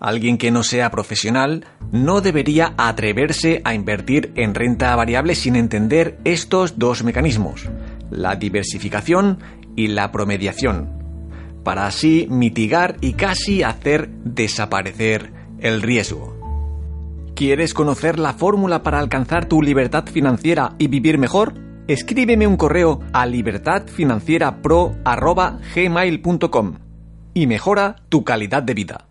Alguien que no sea profesional no debería atreverse a invertir en renta variable sin entender estos dos mecanismos, la diversificación y la promediación, para así mitigar y casi hacer desaparecer el riesgo. ¿Quieres conocer la fórmula para alcanzar tu libertad financiera y vivir mejor? Escríbeme un correo a libertadfinancierapro.gmail.com y mejora tu calidad de vida.